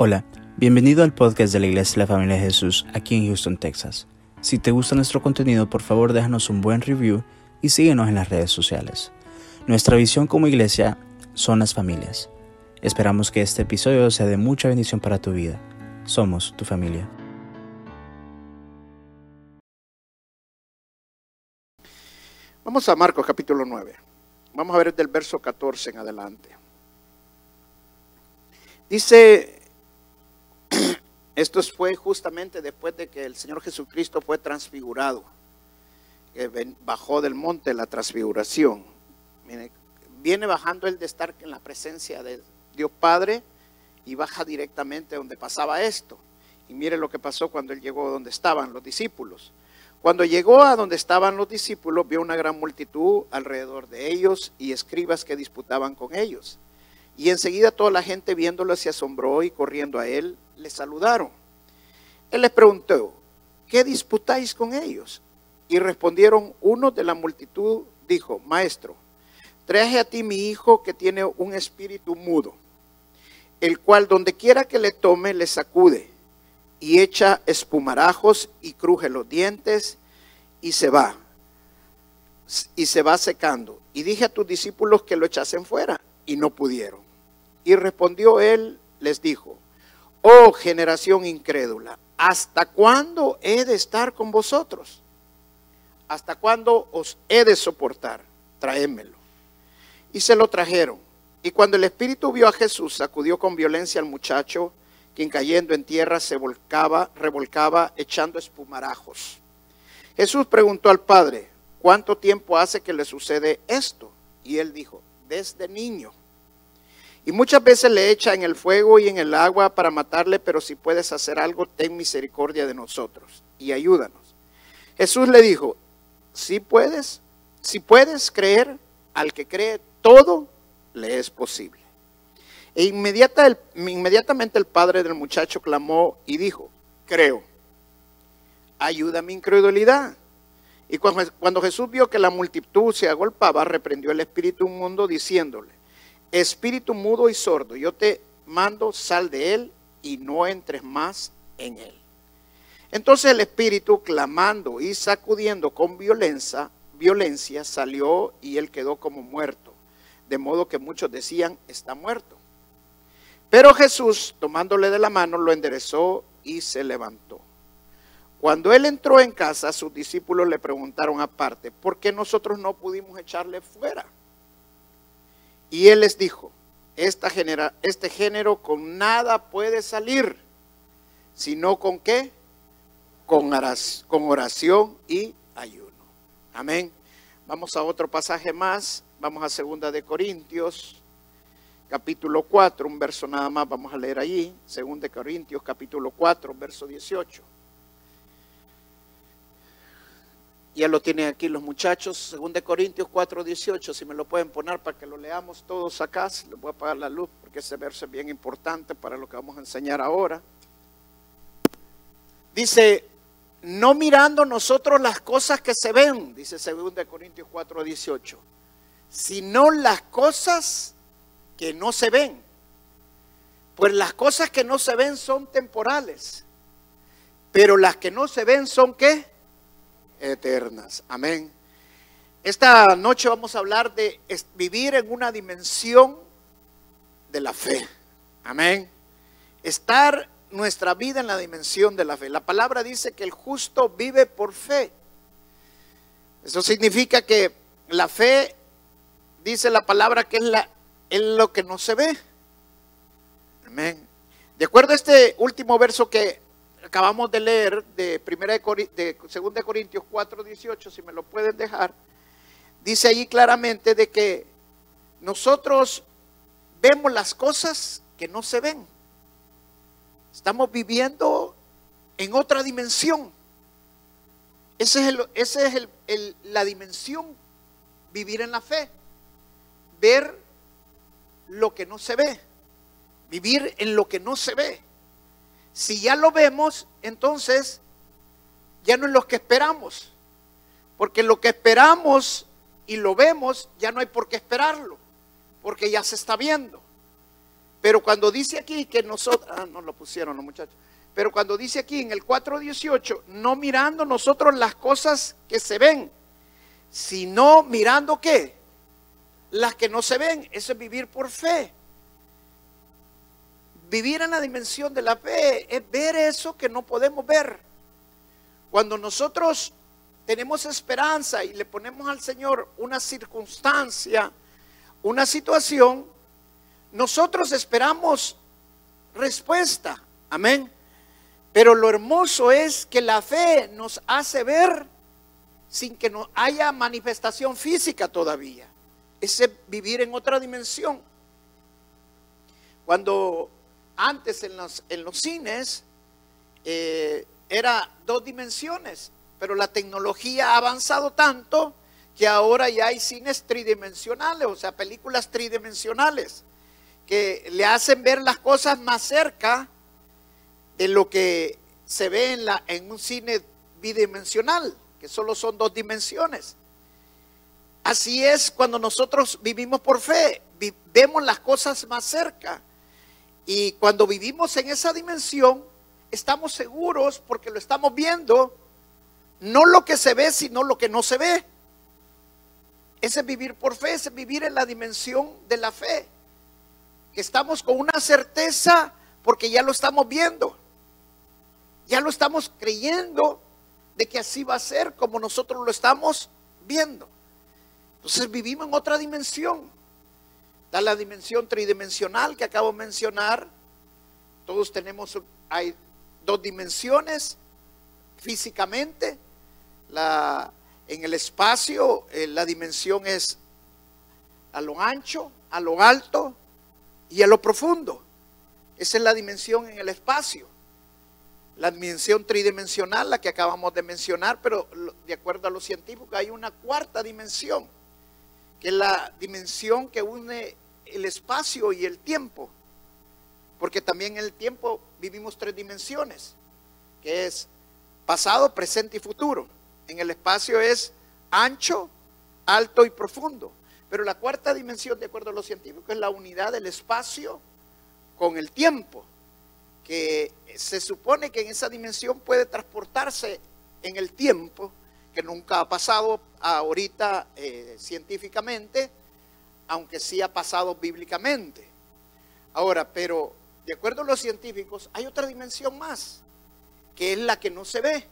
Hola, bienvenido al podcast de la Iglesia de la Familia de Jesús aquí en Houston, Texas. Si te gusta nuestro contenido, por favor déjanos un buen review y síguenos en las redes sociales. Nuestra visión como iglesia son las familias. Esperamos que este episodio sea de mucha bendición para tu vida. Somos tu familia. Vamos a Marcos capítulo 9. Vamos a ver del verso 14 en adelante. Dice, esto fue justamente después de que el Señor Jesucristo fue transfigurado, bajó del monte la transfiguración. Viene bajando él de estar en la presencia de Dios Padre y baja directamente donde pasaba esto. Y mire lo que pasó cuando él llegó donde estaban los discípulos. Cuando llegó a donde estaban los discípulos, vio una gran multitud alrededor de ellos y escribas que disputaban con ellos. Y enseguida toda la gente viéndolo se asombró y corriendo a él le saludaron. Él les preguntó, ¿qué disputáis con ellos? Y respondieron, uno de la multitud dijo, Maestro, traje a ti mi hijo que tiene un espíritu mudo, el cual donde quiera que le tome le sacude y echa espumarajos y cruje los dientes y se va. Y se va secando. Y dije a tus discípulos que lo echasen fuera y no pudieron. Y respondió él, les dijo, oh generación incrédula, ¿hasta cuándo he de estar con vosotros? ¿Hasta cuándo os he de soportar? Traémelo. Y se lo trajeron. Y cuando el espíritu vio a Jesús, sacudió con violencia al muchacho, quien cayendo en tierra se volcaba, revolcaba, echando espumarajos. Jesús preguntó al padre, ¿cuánto tiempo hace que le sucede esto? Y él dijo, desde niño. Y muchas veces le echa en el fuego y en el agua para matarle, pero si puedes hacer algo, ten misericordia de nosotros y ayúdanos. Jesús le dijo, si puedes, si puedes creer, al que cree todo le es posible. E inmediatamente el padre del muchacho clamó y dijo, creo, ayuda a mi incredulidad. Y cuando, Jesús vio que la multitud se agolpaba, reprendió el espíritu inmundo diciéndole, espíritu mudo y sordo, yo te mando, sal de él y no entres más en él. Entonces el espíritu, clamando y sacudiendo con violencia, violencia, salió y él quedó como muerto, de modo que muchos decían, está muerto. Pero Jesús, tomándole de la mano, lo enderezó y se levantó. Cuando él entró en casa, sus discípulos le preguntaron aparte, ¿por qué nosotros no pudimos echarle fuera? Y él les dijo, Esta genera, este género con nada puede salir, sino con qué? Con con oración y ayuno. Amén. Vamos a otro pasaje más, vamos a segunda de Corintios capítulo 4, un verso nada más vamos a leer allí, 2 Corintios capítulo 4, verso 18. Ya lo tienen aquí los muchachos, 2 Corintios 4, 18, si me lo pueden poner para que lo leamos todos acá, les voy a apagar la luz porque ese verso es bien importante para lo que vamos a enseñar ahora. Dice, no mirando nosotros las cosas que se ven, dice 2 Corintios 4, 18, sino las cosas que no se ven. Pues las cosas que no se ven son temporales, pero las que no se ven son qué? Eternas. Amén. Esta noche vamos a hablar de vivir en una dimensión de la fe. Amén. Estar nuestra vida en la dimensión de la fe. La palabra dice que el justo vive por fe. Eso significa que la fe, dice la palabra, que es la en lo que no se ve. Amén. De acuerdo a este último verso que acabamos de leer de, primera de, de 2 de Corintios 4, 18, si me lo pueden dejar, dice allí claramente de que nosotros vemos las cosas que no se ven. Estamos viviendo en otra dimensión. Esa es, ese es el, la dimensión, vivir en la fe. Ver lo que no se ve. Vivir en lo que no se ve. Si ya lo vemos, entonces ya no es lo que esperamos. Porque lo que esperamos y lo vemos, ya no hay por qué esperarlo. Porque ya se está viendo. Pero cuando dice aquí que nosotros, ah, no lo pusieron los muchachos, pero cuando dice aquí en el 4.18, no mirando nosotros las cosas que se ven, sino mirando qué? Las que no se ven, eso es vivir por fe. Vivir en la dimensión de la fe es ver eso que no podemos ver. Cuando nosotros tenemos esperanza y le ponemos al Señor una circunstancia, una situación, nosotros esperamos respuesta. Amén. Pero lo hermoso es que la fe nos hace ver sin que no haya manifestación física todavía. Ese vivir en otra dimensión. Cuando antes en los, en los cines eh, era dos dimensiones, pero la tecnología ha avanzado tanto que ahora ya hay cines tridimensionales, o sea, películas tridimensionales, que le hacen ver las cosas más cerca de lo que se ve en, la, en un cine bidimensional, que solo son dos dimensiones. Así es cuando nosotros vivimos por fe, vemos las cosas más cerca. Y cuando vivimos en esa dimensión, estamos seguros porque lo estamos viendo, no lo que se ve, sino lo que no se ve. Ese es vivir por fe, ese es vivir en la dimensión de la fe. Estamos con una certeza porque ya lo estamos viendo. Ya lo estamos creyendo de que así va a ser como nosotros lo estamos viendo. Entonces vivimos en otra dimensión. Está la dimensión tridimensional que acabo de mencionar. Todos tenemos, hay dos dimensiones físicamente. La, en el espacio eh, la dimensión es a lo ancho, a lo alto y a lo profundo. Esa es la dimensión en el espacio. La dimensión tridimensional, la que acabamos de mencionar, pero de acuerdo a los científicos hay una cuarta dimensión que es la dimensión que une el espacio y el tiempo. Porque también en el tiempo vivimos tres dimensiones, que es pasado, presente y futuro. En el espacio es ancho, alto y profundo. Pero la cuarta dimensión, de acuerdo a los científicos, es la unidad del espacio con el tiempo, que se supone que en esa dimensión puede transportarse en el tiempo que nunca ha pasado ahorita eh, científicamente, aunque sí ha pasado bíblicamente. Ahora, pero de acuerdo a los científicos, hay otra dimensión más, que es la que no se ve.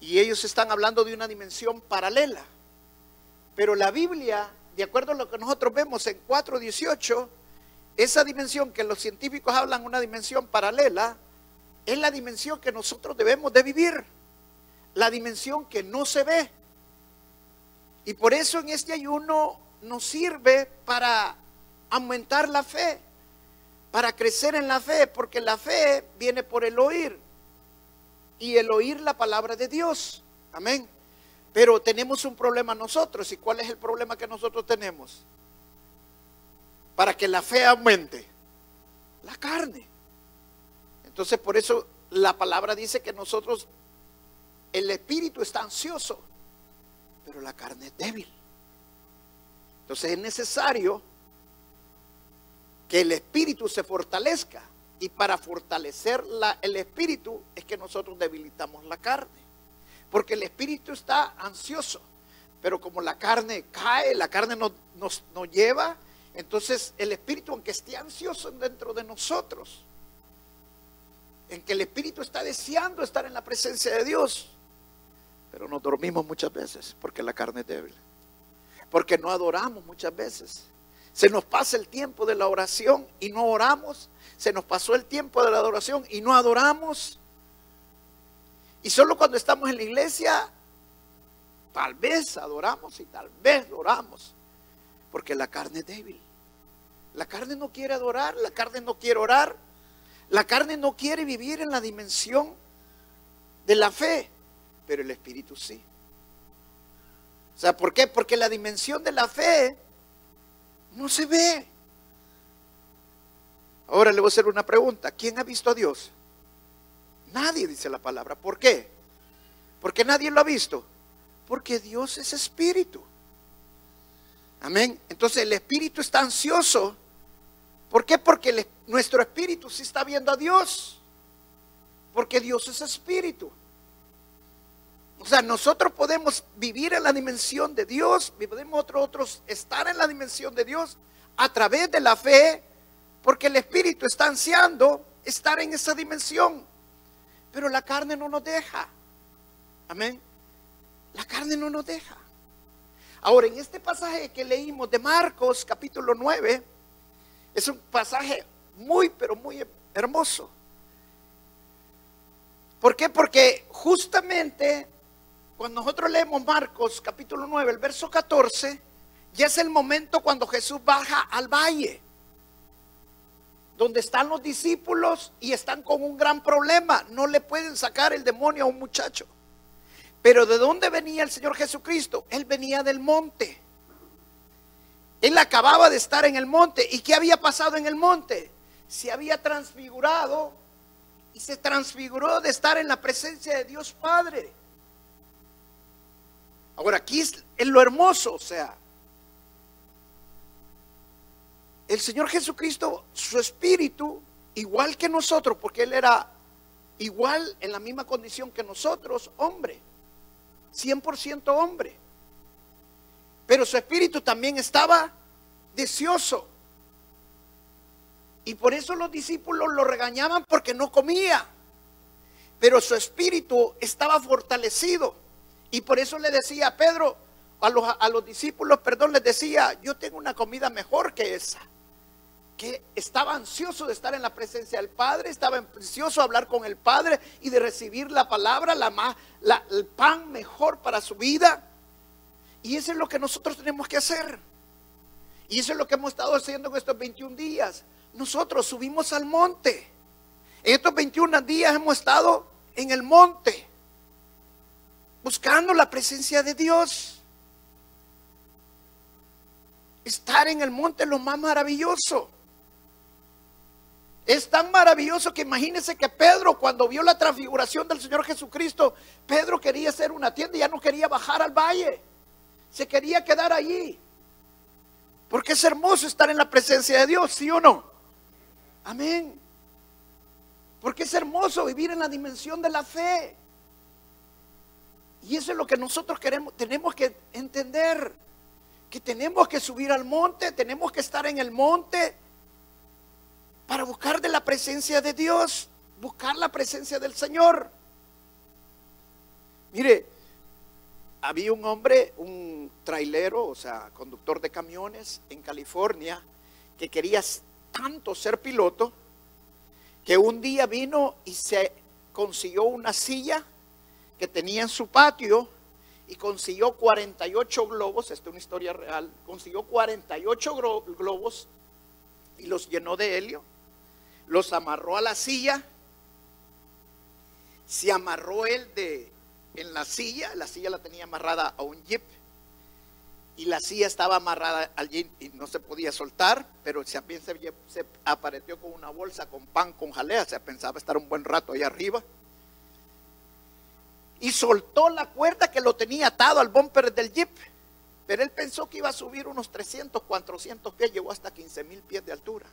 Y ellos están hablando de una dimensión paralela. Pero la Biblia, de acuerdo a lo que nosotros vemos en 4.18, esa dimensión que los científicos hablan una dimensión paralela, es la dimensión que nosotros debemos de vivir la dimensión que no se ve. Y por eso en este ayuno nos sirve para aumentar la fe, para crecer en la fe, porque la fe viene por el oír y el oír la palabra de Dios. Amén. Pero tenemos un problema nosotros. ¿Y cuál es el problema que nosotros tenemos? Para que la fe aumente. La carne. Entonces por eso la palabra dice que nosotros el espíritu está ansioso, pero la carne es débil. Entonces es necesario que el espíritu se fortalezca. Y para fortalecer el espíritu es que nosotros debilitamos la carne. Porque el espíritu está ansioso. Pero como la carne cae, la carne nos lleva, entonces el espíritu, aunque esté ansioso dentro de nosotros, en que el espíritu está deseando estar en la presencia de Dios, pero nos dormimos muchas veces porque la carne es débil. Porque no adoramos muchas veces. Se nos pasa el tiempo de la oración y no oramos. Se nos pasó el tiempo de la adoración y no adoramos. Y solo cuando estamos en la iglesia, tal vez adoramos y tal vez oramos. Porque la carne es débil. La carne no quiere adorar, la carne no quiere orar. La carne no quiere vivir en la dimensión de la fe pero el Espíritu sí. O sea, ¿por qué? Porque la dimensión de la fe no se ve. Ahora le voy a hacer una pregunta. ¿Quién ha visto a Dios? Nadie dice la palabra. ¿Por qué? Porque nadie lo ha visto. Porque Dios es espíritu. Amén. Entonces el espíritu está ansioso ¿Por qué? Porque nuestro espíritu sí está viendo a Dios. Porque Dios es espíritu. O sea, nosotros podemos vivir en la dimensión de Dios, podemos otros estar en la dimensión de Dios a través de la fe, porque el Espíritu está ansiando estar en esa dimensión. Pero la carne no nos deja. Amén. La carne no nos deja. Ahora, en este pasaje que leímos de Marcos capítulo 9, es un pasaje muy, pero muy hermoso. ¿Por qué? Porque justamente cuando nosotros leemos Marcos capítulo 9, el verso 14, ya es el momento cuando Jesús baja al valle, donde están los discípulos y están con un gran problema. No le pueden sacar el demonio a un muchacho. Pero ¿de dónde venía el Señor Jesucristo? Él venía del monte. Él acababa de estar en el monte. ¿Y qué había pasado en el monte? Se había transfigurado y se transfiguró de estar en la presencia de Dios Padre. Ahora, aquí es, lo hermoso, o sea, el Señor Jesucristo, su espíritu, igual que nosotros, porque Él era igual en la misma condición que nosotros, hombre, 100% hombre. Pero su espíritu también estaba deseoso. Y por eso los discípulos lo regañaban porque no comía. Pero su espíritu estaba fortalecido. Y por eso le decía a Pedro, a los, a los discípulos, perdón, les decía, yo tengo una comida mejor que esa que estaba ansioso de estar en la presencia del Padre, estaba ansioso de hablar con el Padre y de recibir la palabra, la, más, el pan mejor para su vida. Y eso es lo que nosotros tenemos que hacer. Y eso es lo que hemos estado haciendo en estos 21 días. Nosotros subimos al monte. En estos 21 días hemos estado en el monte buscando la presencia de Dios. Estar en el monte es lo más maravilloso. Es tan maravilloso que imagínense que Pedro cuando vio la transfiguración del Señor Jesucristo, Pedro quería hacer una tienda y ya no quería bajar al valle. Se quería quedar allí. Porque es hermoso estar en la presencia de Dios, ¿sí o no? Amén. Porque es hermoso vivir en la dimensión de la fe. Y eso es lo que nosotros queremos, tenemos que entender, que tenemos que subir al monte, tenemos que estar en el monte para buscar de la presencia de Dios, buscar la presencia del Señor. Mire, había un hombre, un trailero, o sea, conductor de camiones en California, que quería tanto ser piloto, que un día vino y se consiguió una silla que tenía en su patio y consiguió 48 globos, esta es una historia real, consiguió 48 globos y los llenó de helio, los amarró a la silla, se amarró él de, en la silla, la silla la tenía amarrada a un jeep y la silla estaba amarrada al jeep y no se podía soltar, pero también se, se apareció con una bolsa con pan con jalea, se pensaba estar un buen rato ahí arriba y soltó la cuerda que lo tenía atado al bumper del jeep. Pero él pensó que iba a subir unos 300, 400 pies, llegó hasta 15 mil pies de altura.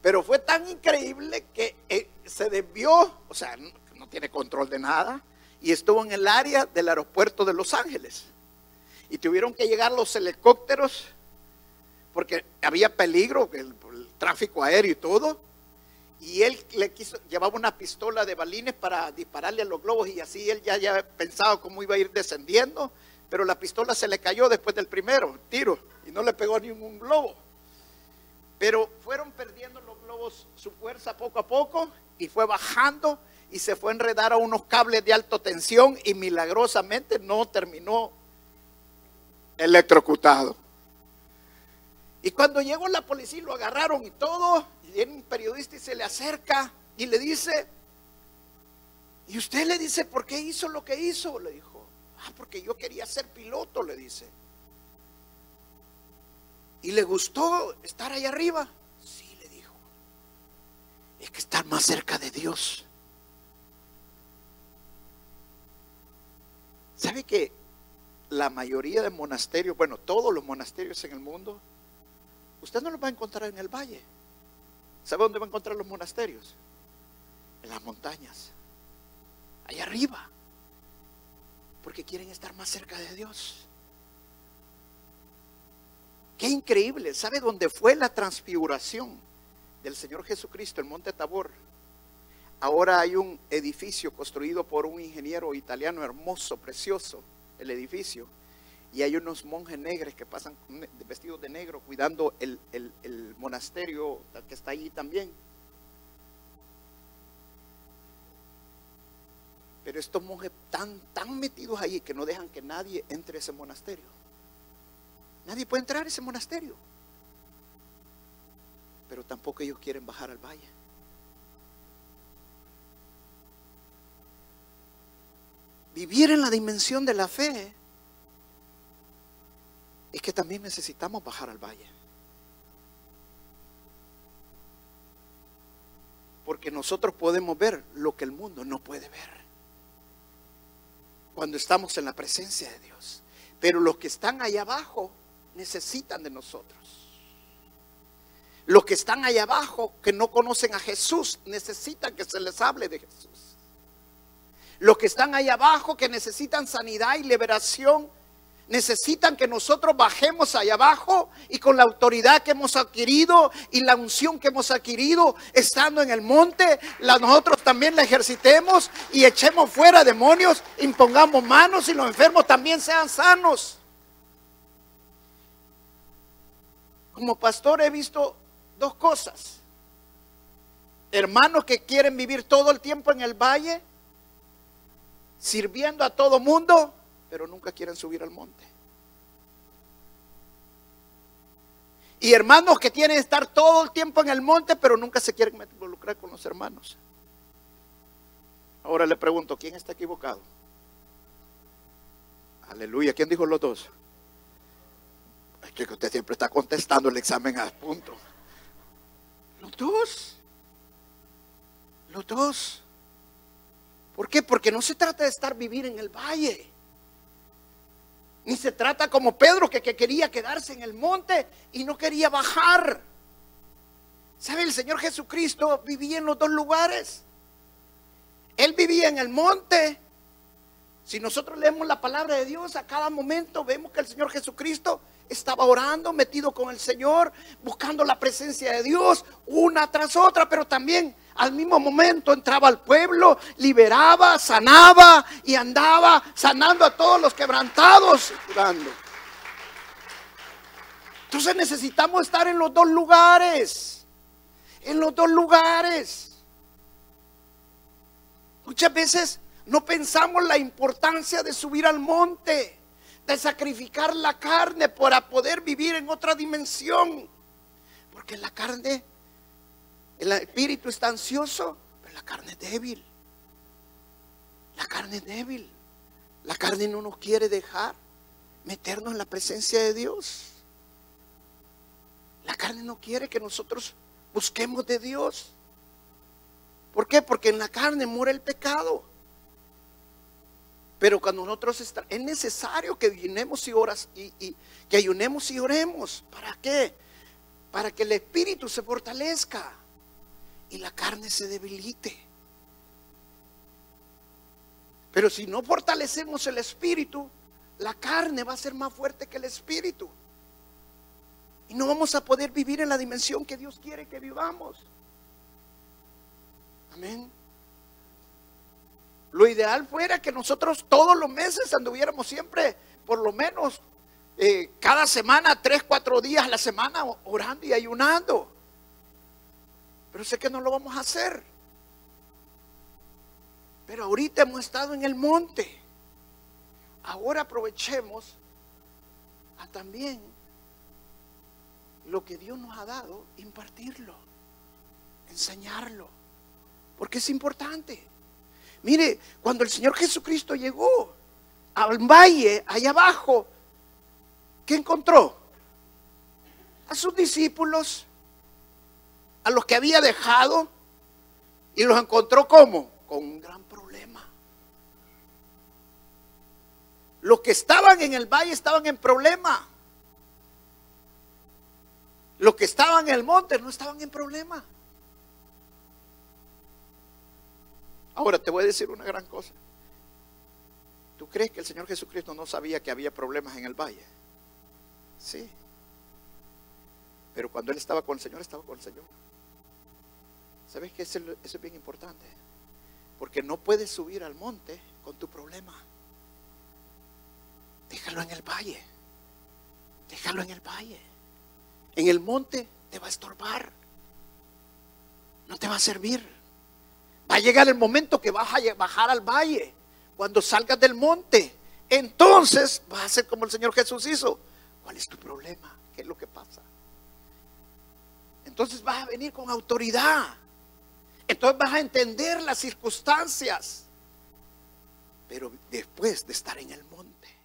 Pero fue tan increíble que eh, se desvió, o sea, no, tiene control de nada, y estuvo en el área del aeropuerto de Los Ángeles. Y tuvieron que llegar los helicópteros porque había peligro, el tráfico aéreo y todo y él le quiso, llevaba una pistola de balines para dispararle a los globos y así él ya, ya pensaba cómo iba a ir descendiendo, pero la pistola se le cayó después del primero tiro y no le pegó ningún globo. Pero fueron perdiendo los globos su fuerza poco a poco y fue bajando y se fue a enredar a unos cables de alta tensión y milagrosamente no terminó electrocutado. Y cuando llegó la policía lo agarraron y todo, viene un periodista y se le acerca y le dice, y usted le dice, ¿por qué hizo lo que hizo? Le dijo, ah, porque yo quería ser piloto, le dice. ¿Y le gustó estar ahí arriba? Sí, le dijo. Es que estar más cerca de Dios. ¿Sabe que la mayoría de monasterios, bueno, todos los monasterios en el mundo, usted no los va a encontrar en el valle. ¿Sabe dónde va a encontrar los monasterios? En las montañas, allá arriba, porque quieren estar más cerca de Dios. Qué increíble. ¿Sabe dónde fue la transfiguración del Señor Jesucristo, en Monte Tabor? Ahora hay un edificio construido por un ingeniero italiano hermoso, precioso, el edificio. Y hay unos monjes negros que pasan vestidos de negro cuidando el, el monasterio que está allí también. Pero estos monjes están tan metidos allí que no dejan que nadie entre a ese monasterio. Nadie puede entrar a ese monasterio. Pero tampoco ellos quieren bajar al valle. vivir en la dimensión de la fe es que también necesitamos bajar al valle. Porque nosotros podemos ver lo que el mundo no puede ver. Cuando estamos en la presencia de Dios. Pero los que están allá abajo necesitan de nosotros. Los que están allá abajo, que no conocen a Jesús, necesitan que se les hable de Jesús. Los que están ahí abajo, que necesitan sanidad y liberación, necesitan que nosotros bajemos allá abajo y con la autoridad que hemos adquirido y la unción que hemos adquirido estando en el monte, la, nosotros también la ejercitemos y echemos fuera demonios, impongamos manos y los enfermos también sean sanos. Como pastor he visto dos cosas. Hermanos que quieren vivir todo el tiempo en el valle sirviendo a todo mundo, pero nunca quieren subir al monte. Y hermanos que tienen que estar todo el tiempo en el monte, pero nunca se quieren involucrar con los hermanos. Ahora le pregunto, ¿quién está equivocado? Aleluya, ¿quién dijo los dos? Es que usted siempre está contestando el examen a punto. Los dos. Los dos. ¿Por qué? Porque no se trata de estar vivir en el valle. Ni se trata como Pedro que, quería quedarse en el monte y no quería bajar. ¿Sabe? El Señor Jesucristo vivía en los dos lugares. Él vivía en el monte. Si nosotros leemos la palabra de Dios a cada momento, vemos que el Señor Jesucristo estaba orando, metido con el Señor, buscando la presencia de Dios una tras otra, pero también al mismo momento entraba al pueblo, liberaba, sanaba y andaba sanando a todos los quebrantados, Entonces necesitamos estar en los dos lugares, en los dos lugares. Muchas veces no pensamos la importancia de subir al monte de sacrificar la carne para poder vivir en otra dimensión. Porque la carne, el espíritu está ansioso, pero la carne es débil. La carne es débil. La carne no nos quiere dejar meternos en la presencia de Dios. La carne no quiere que nosotros busquemos de Dios. ¿Por qué? Porque en la carne muere el pecado. Pero cuando nosotros estamos, es necesario que y oras y, que ayunemos y oremos. ¿Para qué? Para que el espíritu se fortalezca y la carne se debilite. Pero si no fortalecemos el espíritu, la carne va a ser más fuerte que el espíritu. Y no vamos a poder vivir en la dimensión que Dios quiere que vivamos. Amén. Lo ideal fuera que nosotros todos los meses anduviéramos siempre, por lo menos eh, cada semana, tres, cuatro días a la semana, orando y ayunando. Pero sé que no lo vamos a hacer. Pero ahorita hemos estado en el monte. Ahora aprovechemos a también lo que Dios nos ha dado, impartirlo, enseñarlo. Porque es importante. Mire, cuando el Señor Jesucristo llegó al valle, allá abajo, ¿qué encontró? A sus discípulos, a los que había dejado, y los encontró como? Con un gran problema. Los que estaban en el valle estaban en problema. Los que estaban en el monte no estaban en problema. Ahora te voy a decir una gran cosa. ¿Tú crees que el Señor Jesucristo no sabía que había problemas en el valle? Sí. Pero cuando Él estaba con el Señor, estaba con el Señor. ¿Sabes que eso, es bien importante? Porque no puedes subir al monte con tu problema. Déjalo en el valle. Déjalo en el valle. En el monte te va a estorbar. No te va a servir. Va a llegar el momento que vas a bajar al valle. Cuando salgas del monte, entonces vas a ser como el Señor Jesús hizo. ¿Cuál es tu problema? ¿Qué es lo que pasa? Entonces vas a venir con autoridad. Entonces vas a entender las circunstancias. Pero después de estar en el monte.